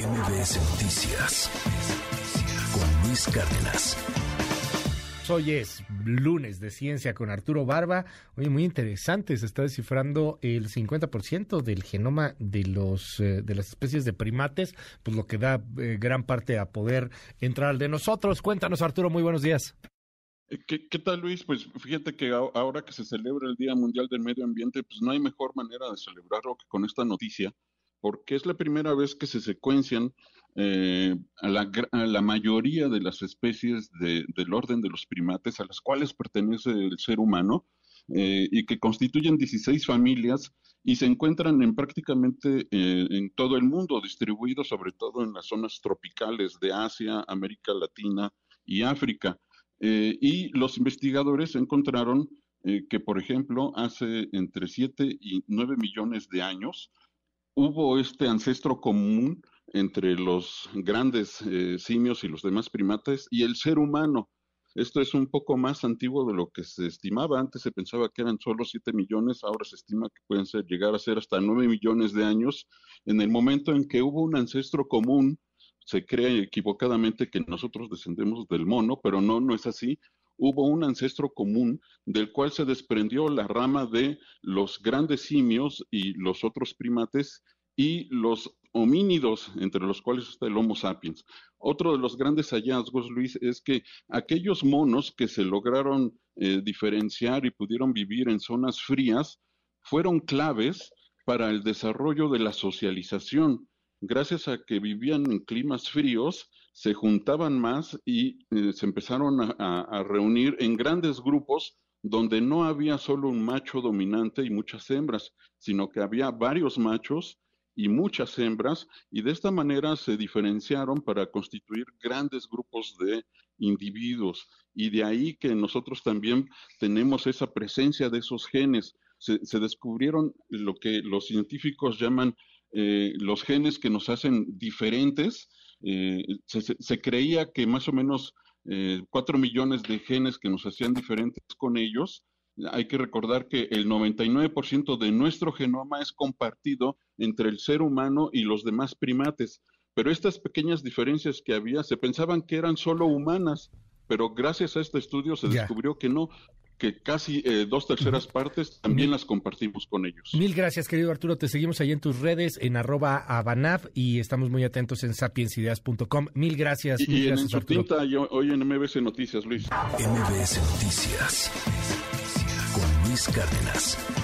MBS Noticias con Luis Cárdenas. Hoy es lunes de ciencia con Arturo Barba. Oye, muy interesante, se está descifrando el 50% del genoma de los eh, de las especies de primates, pues lo que da eh, gran parte a poder entrar al de nosotros. Cuéntanos, Arturo, muy buenos días. Eh, ¿Qué, ¿Qué, tal, Luis? Pues fíjate que ahora que se celebra el Día Mundial del Medio Ambiente, pues no hay mejor manera de celebrarlo que con esta noticia, porque es la primera vez que se secuencian eh, a, la, a, la, mayoría de las especies de, del orden de los primates a las cuales pertenece el ser humano eh, y que constituyen 16 familias y se encuentran en prácticamente eh, en todo el mundo, distribuidos sobre todo en las zonas tropicales de Asia, América Latina y África. Eh, y los investigadores encontraron que, por ejemplo, hace entre 7 y 9 millones de años hubo este ancestro común entre los grandes eh, simios y los demás primates y el ser humano. Esto es un poco más antiguo de lo que se estimaba. Antes se pensaba que eran solo 7 millones, ahora se estima que pueden ser, llegar a ser hasta 9 millones de años. En el momento en que hubo un ancestro común, se cree equivocadamente que nosotros descendemos del mono, pero no, no es así. Hubo un ancestro común del cual se desprendió la rama de los grandes simios y los otros primates y los homínidos, entre los cuales está el Homo sapiens. Otro de los grandes hallazgos, Luis, es que aquellos monos que se lograron eh, diferenciar y pudieron vivir en zonas frías fueron claves para el desarrollo de la socialización gracias a que vivían en climas fríos, se juntaban más y eh, se empezaron a, reunir en grandes grupos donde no había solo un macho dominante y muchas hembras, sino que había varios machos y muchas hembras, y de esta manera se diferenciaron para constituir grandes grupos de individuos. Y de ahí que nosotros también tenemos esa presencia de esos genes. Se descubrieron lo que los científicos llaman eh, los genes que nos hacen diferentes. Eh, se, se, creía que más o menos eh, cuatro millones de genes que nos hacían diferentes con ellos. Hay que recordar que el 99% de nuestro genoma es compartido entre el ser humano y los demás primates. Pero estas pequeñas diferencias que había se pensaban que eran solo humanas, pero gracias a este estudio se yeah. descubrió que no, que casi eh, dos terceras partes también las compartimos con ellos. Mil gracias, querido Arturo. Te seguimos ahí en tus redes, en arroba abanaf, y estamos muy atentos en sapiensideas.com. Mil gracias. Y, mil y gracias, en Arturo. Tinta, yo, hoy en MBS Noticias, Luis. MBS Noticias con Luis Cárdenas.